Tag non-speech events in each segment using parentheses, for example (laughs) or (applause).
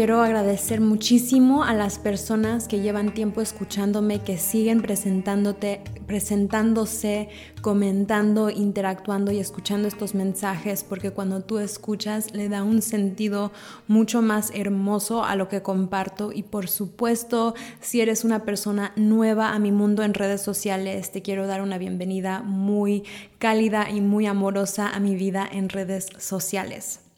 Quiero agradecer muchísimo a las personas que llevan tiempo escuchándome, que siguen presentándote, presentándose, comentando, interactuando y escuchando estos mensajes, porque cuando tú escuchas le da un sentido mucho más hermoso a lo que comparto. Y por supuesto, si eres una persona nueva a mi mundo en redes sociales, te quiero dar una bienvenida muy cálida y muy amorosa a mi vida en redes sociales.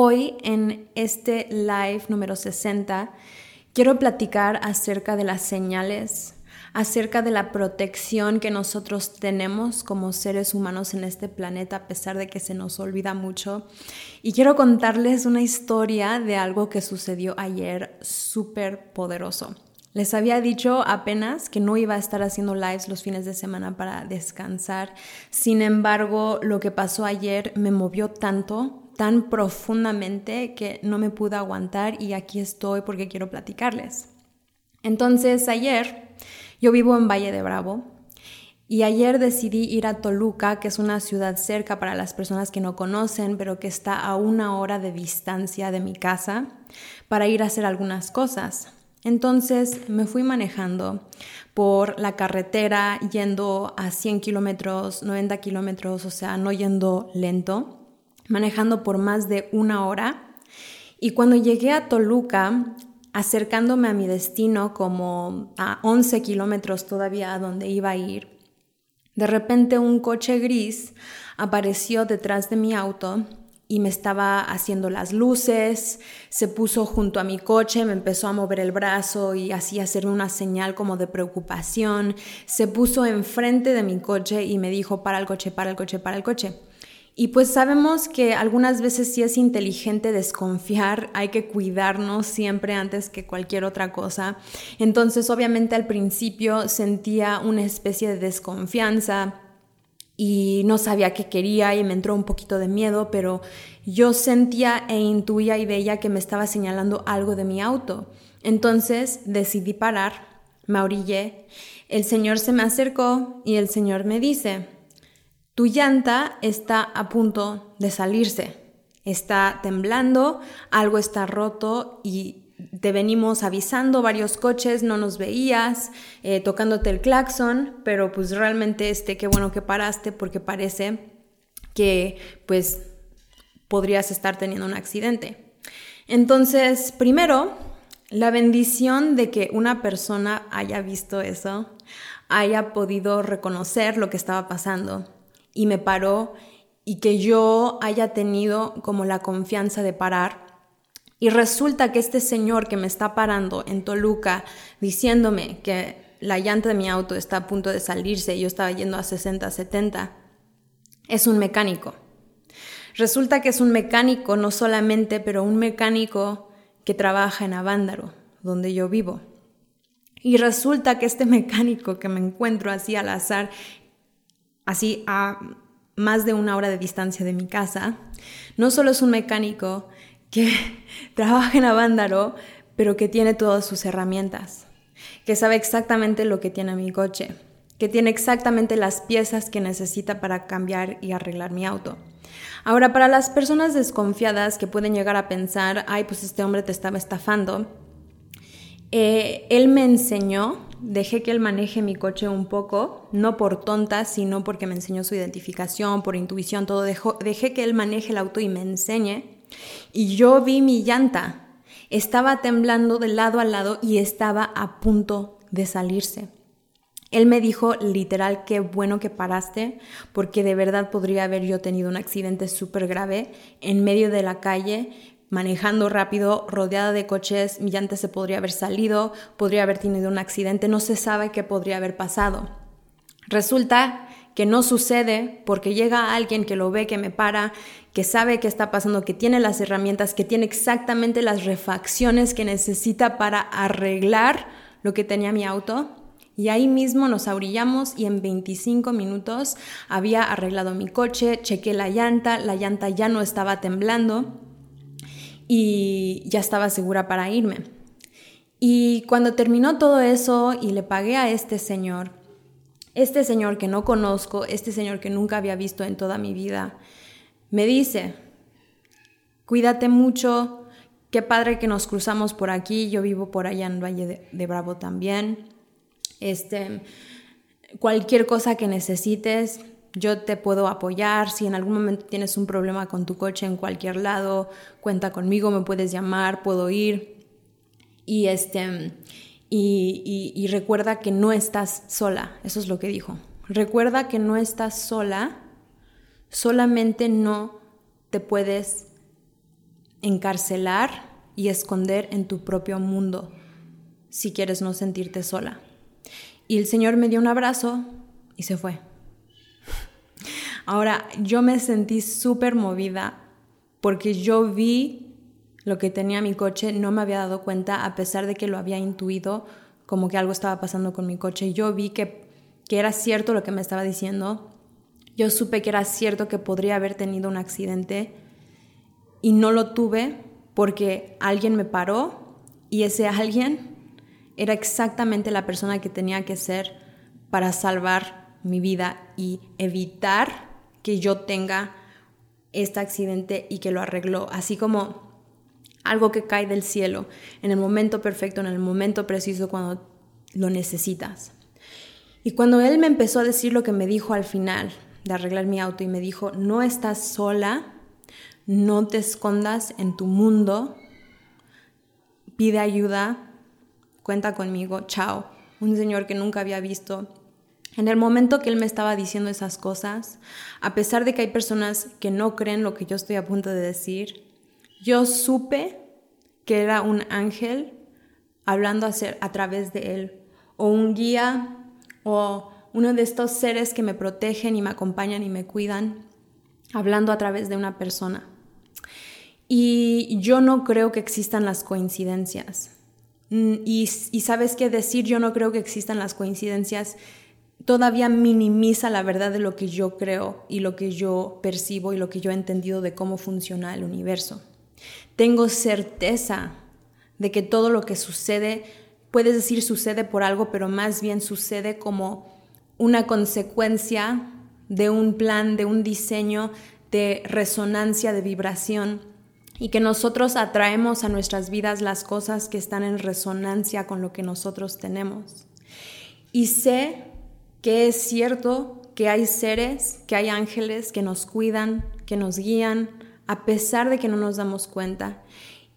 Hoy en este live número 60 quiero platicar acerca de las señales, acerca de la protección que nosotros tenemos como seres humanos en este planeta a pesar de que se nos olvida mucho. Y quiero contarles una historia de algo que sucedió ayer súper poderoso. Les había dicho apenas que no iba a estar haciendo lives los fines de semana para descansar. Sin embargo, lo que pasó ayer me movió tanto tan profundamente que no me pude aguantar y aquí estoy porque quiero platicarles. Entonces ayer yo vivo en Valle de Bravo y ayer decidí ir a Toluca, que es una ciudad cerca para las personas que no conocen, pero que está a una hora de distancia de mi casa, para ir a hacer algunas cosas. Entonces me fui manejando por la carretera yendo a 100 kilómetros, 90 kilómetros, o sea, no yendo lento manejando por más de una hora. Y cuando llegué a Toluca, acercándome a mi destino como a 11 kilómetros todavía a donde iba a ir, de repente un coche gris apareció detrás de mi auto y me estaba haciendo las luces, se puso junto a mi coche, me empezó a mover el brazo y así hacerme una señal como de preocupación, se puso enfrente de mi coche y me dijo, para el coche, para el coche, para el coche. Y pues sabemos que algunas veces sí es inteligente desconfiar, hay que cuidarnos siempre antes que cualquier otra cosa. Entonces obviamente al principio sentía una especie de desconfianza y no sabía qué quería y me entró un poquito de miedo, pero yo sentía e intuía y veía que me estaba señalando algo de mi auto. Entonces decidí parar, me orillé, el señor se me acercó y el señor me dice, tu llanta está a punto de salirse, está temblando, algo está roto y te venimos avisando varios coches, no nos veías, eh, tocándote el claxon, pero pues realmente este, qué bueno que paraste porque parece que pues podrías estar teniendo un accidente. Entonces, primero, la bendición de que una persona haya visto eso, haya podido reconocer lo que estaba pasando y me paró y que yo haya tenido como la confianza de parar. Y resulta que este señor que me está parando en Toluca diciéndome que la llanta de mi auto está a punto de salirse y yo estaba yendo a 60, 70, es un mecánico. Resulta que es un mecánico, no solamente, pero un mecánico que trabaja en Avándaro, donde yo vivo. Y resulta que este (laughs) mecánico que me encuentro así al azar así a más de una hora de distancia de mi casa, no solo es un mecánico que (laughs) trabaja en Avándaro, pero que tiene todas sus herramientas, que sabe exactamente lo que tiene mi coche, que tiene exactamente las piezas que necesita para cambiar y arreglar mi auto. Ahora, para las personas desconfiadas que pueden llegar a pensar, ay, pues este hombre te estaba estafando, eh, él me enseñó dejé que él maneje mi coche un poco, no por tonta, sino porque me enseñó su identificación, por intuición, todo. dejé que él maneje el auto y me enseñe. Y yo vi mi llanta. Estaba temblando de lado a lado y estaba a punto de salirse. Él me dijo literal, qué bueno que paraste, porque de verdad podría haber yo tenido un accidente súper grave en medio de la calle manejando rápido, rodeada de coches, mi llanta se podría haber salido, podría haber tenido un accidente, no se sabe qué podría haber pasado. Resulta que no sucede porque llega alguien que lo ve, que me para, que sabe qué está pasando, que tiene las herramientas, que tiene exactamente las refacciones que necesita para arreglar lo que tenía mi auto. Y ahí mismo nos abrillamos y en 25 minutos había arreglado mi coche, chequé la llanta, la llanta ya no estaba temblando y ya estaba segura para irme. Y cuando terminó todo eso y le pagué a este señor, este señor que no conozco, este señor que nunca había visto en toda mi vida, me dice, cuídate mucho, qué padre que nos cruzamos por aquí, yo vivo por allá en Valle de, Bravo también. Este, cualquier cosa que necesites, yo te puedo apoyar. Si en algún momento tienes un problema con tu coche en cualquier lado, cuenta conmigo, me puedes llamar, puedo ir. Y este y, y recuerda que no estás sola. Eso es lo que dijo. Recuerda que no estás sola. Solamente no te puedes encarcelar y esconder en tu propio mundo si quieres no sentirte sola. Y el Señor me dio un abrazo y se fue. Ahora, yo me sentí súper movida porque yo vi lo que tenía mi coche, no me había dado cuenta a pesar de que lo había intuido como que algo estaba pasando con mi coche. Yo vi que, que era cierto lo que me estaba diciendo. Yo supe que era cierto que podría haber tenido un accidente y no lo tuve porque alguien me paró y ese alguien era exactamente la persona que tenía que ser para salvar mi vida y evitar que yo tenga este accidente y que lo arregló, así como algo que cae del cielo en el momento perfecto, en el momento preciso cuando lo necesitas. Y cuando él me empezó a decir lo que me dijo al final de arreglar mi auto y me dijo, no estás sola, no te escondas en tu mundo, pide ayuda, cuenta conmigo, chao. Un señor que nunca había visto. En el momento que él me estaba diciendo esas cosas, a pesar de que hay personas que no creen lo que yo estoy a punto de decir, yo supe que era un ángel hablando a, a través de él, o un guía, o uno de estos seres que me protegen y me acompañan y me cuidan, hablando a través de una persona. Y yo no creo que existan las coincidencias. Mm, y, sabes qué decir, yo no creo que existan las coincidencias, todavía minimiza la verdad de lo que yo creo y lo que yo percibo y lo que yo he entendido de cómo funciona el universo. Tengo certeza de que todo lo que sucede, puedes decir sucede por algo, pero más bien sucede como una consecuencia de un plan, de un diseño de resonancia, de vibración y que nosotros atraemos a nuestras vidas las cosas que están en resonancia con lo que nosotros tenemos. Y sé que es cierto que hay seres, que hay ángeles que nos cuidan, que nos guían, a pesar de que no nos damos cuenta.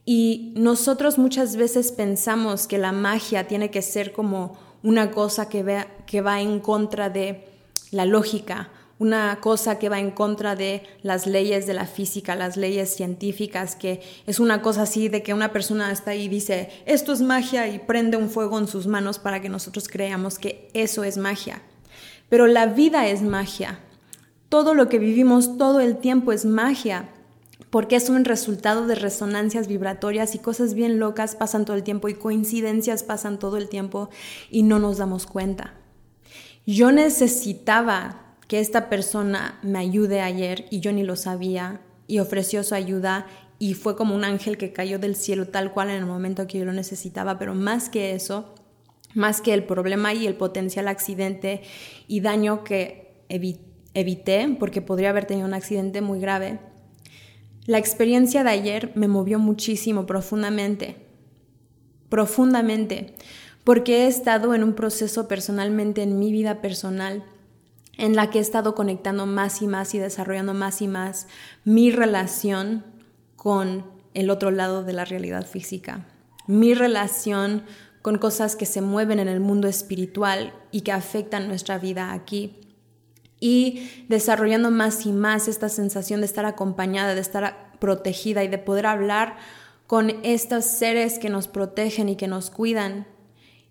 Y nosotros muchas veces pensamos que la magia tiene que ser como una cosa que, que va en contra de la lógica una cosa que va en contra de las leyes de la física, las leyes científicas, que es una cosa así de que una persona está ahí y dice, esto es magia y prende un fuego en sus manos para que nosotros creamos que eso es magia. Pero la vida es magia. Todo lo que vivimos todo el tiempo es magia porque es un resultado de resonancias vibratorias y cosas bien locas pasan todo el tiempo y coincidencias pasan todo el tiempo y no nos damos cuenta. Yo necesitaba que esta persona me ayude ayer y yo ni lo sabía y ofreció su ayuda y fue como un ángel que cayó del cielo tal cual en el momento que yo lo necesitaba, pero más que eso, más que el problema y el potencial accidente y daño que evité, porque podría haber tenido un accidente muy grave, la experiencia de ayer me movió muchísimo, profundamente, profundamente, porque he estado en un proceso personalmente en mi vida personal en la que he estado conectando más y más y desarrollando más y más mi relación con el otro lado de la realidad física, mi relación con cosas que se mueven en el mundo espiritual y que afectan nuestra vida aquí. y desarrollando más y más esta sensación de estar acompañada, de estar protegida y de poder hablar con estos seres que nos protegen y que nos cuidan.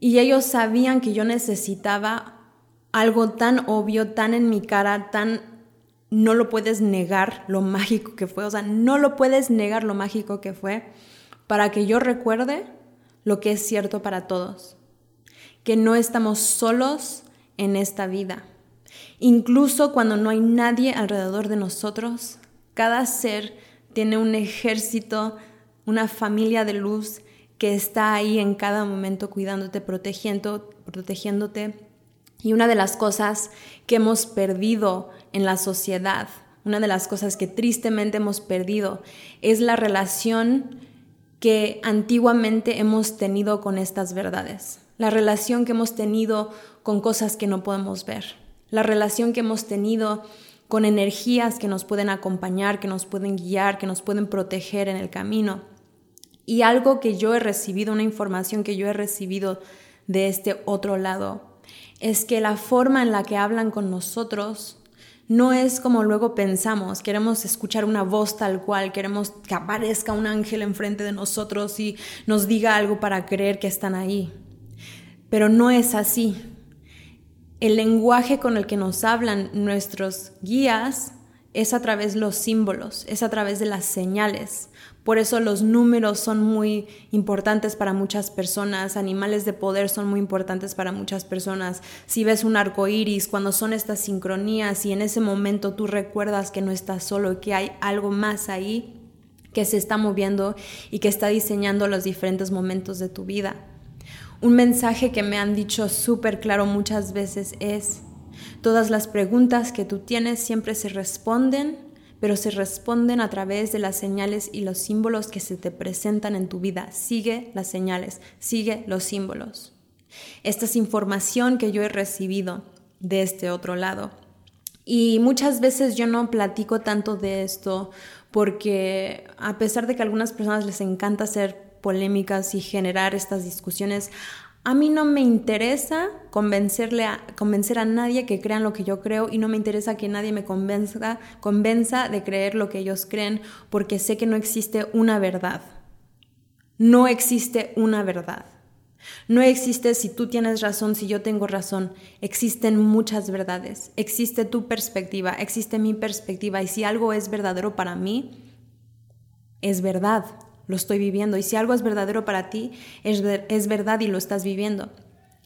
Y ellos sabían que yo necesitaba algo tan obvio, tan en mi cara, tan no lo puedes negar lo mágico que fue, o sea, no lo puedes negar lo mágico que fue para que yo recuerde lo que es cierto para todos, que no estamos solos en esta vida Incluso cuando no hay nadie alrededor de nosotros, cada ser tiene un ejército, una familia de luz que está ahí en cada momento cuidándote, protegiéndote. Y una de las cosas que hemos perdido en la sociedad, una de las cosas que tristemente hemos perdido, es la relación que antiguamente hemos tenido con estas verdades, la relación que hemos tenido con cosas que no podemos ver la relación que hemos tenido con energías que nos pueden acompañar, que nos pueden guiar, que nos pueden proteger en el camino. Y algo que yo he recibido, una información que yo he recibido de este otro lado, es que la forma en la que hablan con nosotros no es como luego pensamos, queremos escuchar una voz tal cual, queremos que aparezca un ángel enfrente de nosotros y nos diga algo para creer que están ahí. Pero no es así el lenguaje con el que nos hablan nuestros guías es a través de los símbolos, es a través de las señales. Por eso los números son muy importantes para muchas personas, animales de poder son muy importantes para muchas personas. Si ves un arco iris, cuando son estas sincronías y en ese momento tú recuerdas que no estás solo que hay algo más ahí que se está moviendo y que está diseñando los diferentes momentos de tu vida. Un mensaje que me han dicho súper claro muchas veces es, todas las preguntas que tú tienes siempre se responden, pero se responden a través de las señales y los símbolos que se te presentan en tu vida. Sigue las señales, sigue los símbolos. Esta es información que yo he recibido de este otro lado. Y muchas veces yo no platico tanto de esto porque a pesar de que a algunas personas les encanta ser polémicas y generar estas discusiones. A mí no me interesa convencerle a, convencer a nadie que crean lo que yo creo y no me interesa que nadie me convenza, convenza de creer lo que ellos creen porque sé que no existe una verdad. No existe una verdad. No existe si tú tienes razón, si yo tengo razón. Existen muchas verdades. Existe tu perspectiva, existe mi perspectiva y si algo es verdadero para mí, es verdad lo estoy viviendo. Y si algo es verdadero para ti, es, es verdad y lo estás viviendo.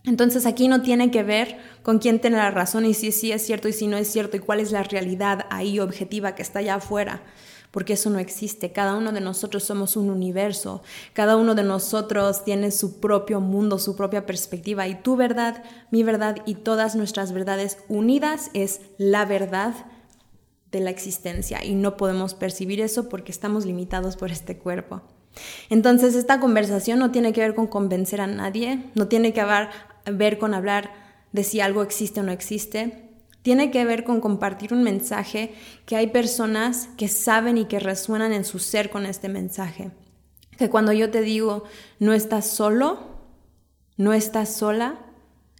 Entonces aquí no tiene que ver con quién tiene la razón y si sí es cierto y si no es cierto y cuál es la realidad ahí objetiva que está allá afuera, porque eso no existe. Cada uno de nosotros somos un universo, cada uno de nosotros tiene su propio mundo, su propia perspectiva y tu verdad, mi verdad y todas nuestras verdades unidas es la verdad de la existencia y no podemos percibir eso porque estamos limitados por este cuerpo. Entonces esta conversación no tiene que ver con convencer a nadie, no tiene que ver con hablar de si algo existe o no existe, tiene que ver con compartir un mensaje que hay personas que saben y que resuenan en su ser con este mensaje. Que cuando yo te digo, no estás solo, no estás sola,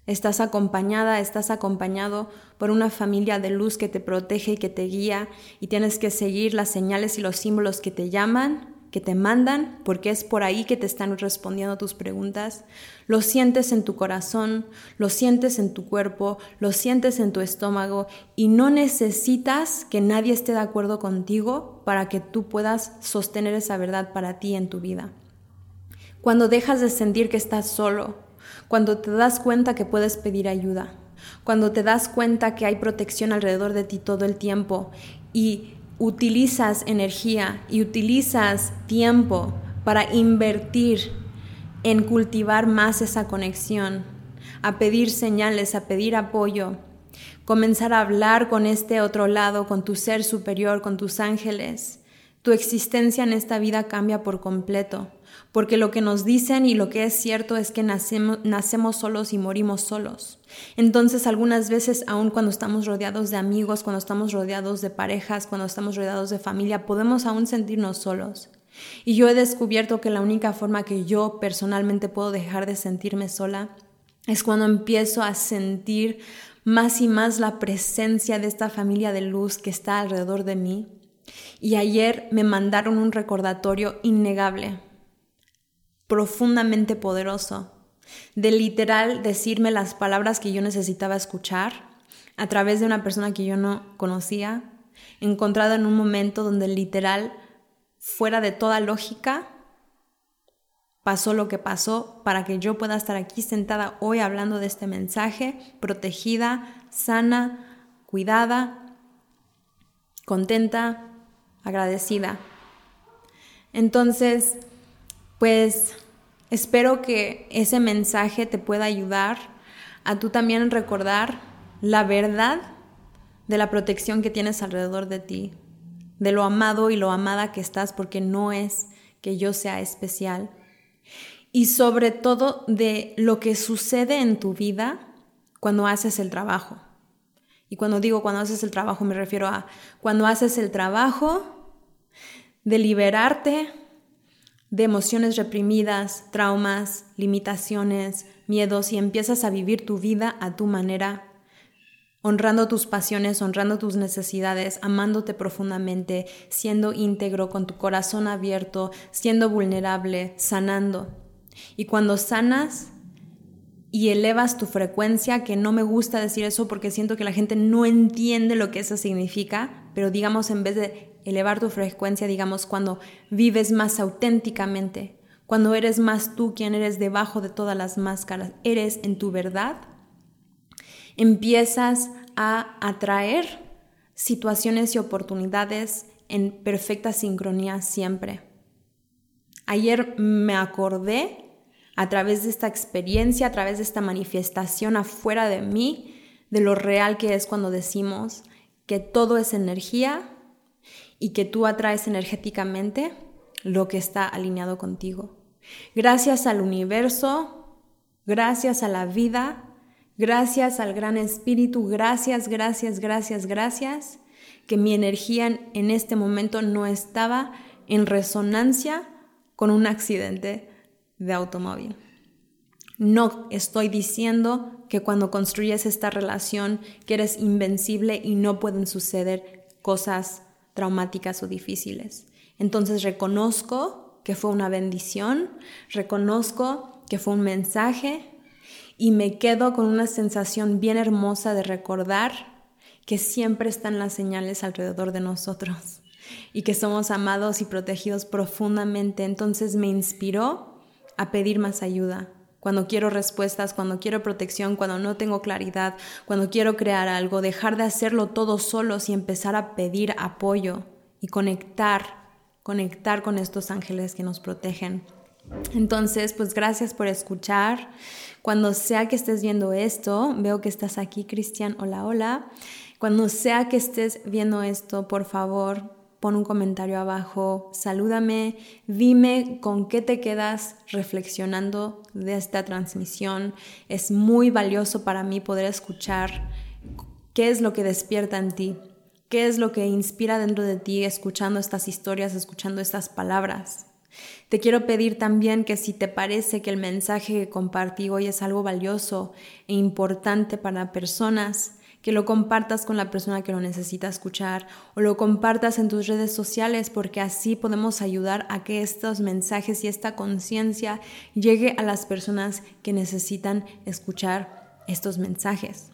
estás acompañada, estás acompañado por una familia de luz que te protege y que te guía y tienes que seguir las señales y los símbolos que te llaman que te mandan, porque es por ahí que te están respondiendo tus preguntas. Lo sientes en tu corazón, lo sientes en tu cuerpo, lo sientes en tu estómago y no necesitas que nadie esté de acuerdo contigo para que tú puedas sostener esa verdad para ti en tu vida. Cuando dejas de sentir que estás solo, cuando te das cuenta que puedes pedir ayuda, cuando te das cuenta que hay protección alrededor de ti todo el tiempo y utilizas energía y utilizas tiempo para invertir en cultivar más esa conexión, a pedir señales, a pedir apoyo, comenzar a hablar con este otro lado, con tu ser superior, con tus ángeles. Tu existencia en esta vida cambia por completo, porque lo que nos dicen y lo que es cierto es que nacemos, nacemos solos y morimos solos. Entonces algunas veces, aun cuando estamos rodeados de amigos, cuando estamos rodeados de parejas, cuando estamos rodeados de familia, podemos aún sentirnos solos. Y yo he descubierto que la única forma que yo personalmente puedo dejar de sentirme sola es cuando empiezo a sentir más y más la presencia de esta familia de luz que está alrededor de mí. Y ayer me mandaron un recordatorio innegable, profundamente poderoso, de literal decirme las palabras que yo necesitaba escuchar a través de una persona que yo no conocía, encontrada en un momento donde literal, fuera de toda lógica, pasó lo que pasó para que yo pueda estar aquí sentada hoy hablando de este mensaje, protegida, sana, cuidada, contenta, agradecida. Entonces, pues espero que ese mensaje te pueda ayudar a tú también recordar la verdad de la protección que tienes alrededor de ti, de lo amado y lo amada que estás, porque no es que yo sea especial, y sobre todo de lo que sucede en tu vida cuando haces el trabajo. Y cuando digo cuando haces el trabajo me refiero a cuando haces el trabajo de liberarte de emociones reprimidas, traumas, limitaciones, miedos y empiezas a vivir tu vida a tu manera, honrando tus pasiones, honrando tus necesidades, amándote profundamente, siendo íntegro, con tu corazón abierto, siendo vulnerable, sanando. Y cuando sanas y elevas tu frecuencia, que no me gusta decir eso porque siento que la gente no entiende lo que eso significa, pero digamos en vez de elevar tu frecuencia, digamos cuando vives más auténticamente, cuando eres más tú quien eres debajo de todas las máscaras, eres en tu verdad, empiezas a atraer situaciones y oportunidades en perfecta sincronía siempre. Ayer me acordé a través de esta experiencia, a través de esta manifestación afuera de mí, de lo real que es cuando decimos que todo es energía y que tú atraes energéticamente lo que está alineado contigo. Gracias al universo, gracias a la vida, gracias al gran espíritu, gracias, gracias, gracias, gracias, que mi energía en este momento no estaba en resonancia con un accidente de automóvil. No estoy diciendo que cuando construyes esta relación que eres invencible y no pueden suceder cosas traumáticas o difíciles. Entonces reconozco que fue una bendición, reconozco que fue un mensaje y me quedo con una sensación bien hermosa de recordar que siempre están las señales alrededor de nosotros y que somos amados y protegidos profundamente. Entonces me inspiró a pedir más ayuda. Cuando quiero respuestas, cuando quiero protección, cuando no tengo claridad, cuando quiero crear algo, dejar de hacerlo todo solos y empezar a pedir apoyo y conectar, conectar con estos ángeles que nos protegen. Entonces, pues gracias por escuchar. Cuando sea que estés viendo esto, veo que estás aquí, Cristian. Hola, hola. Cuando sea que estés viendo esto, por favor, pon un comentario abajo, salúdame, dime con qué te quedas reflexionando de esta transmisión. Es muy valioso para mí poder escuchar qué es lo que despierta en ti, qué es lo que inspira dentro de ti escuchando estas historias, escuchando estas palabras. Te quiero pedir también que si te parece que el mensaje que compartí hoy es algo valioso e importante para personas, que lo compartas con la persona que lo necesita escuchar o lo compartas en tus redes sociales porque así podemos ayudar a que estos mensajes y esta conciencia llegue a las personas que necesitan escuchar estos mensajes.